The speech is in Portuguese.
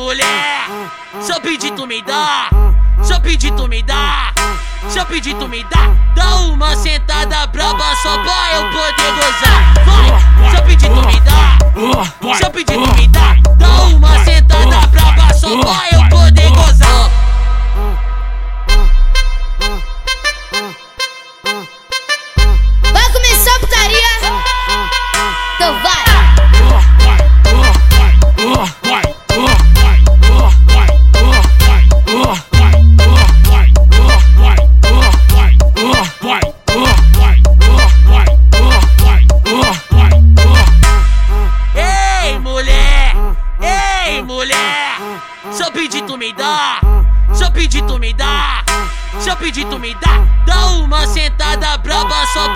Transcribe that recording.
mulher. Se eu pedir, tu ah, me dá. Ah, ah, Se eu pedir, tu me dá. Se eu pedir, tu me dá. Dá uma Se eu pedir, tu me dá! Se eu pedir, tu me dá! Se eu pedir, tu me dá! Dá uma sentada braba só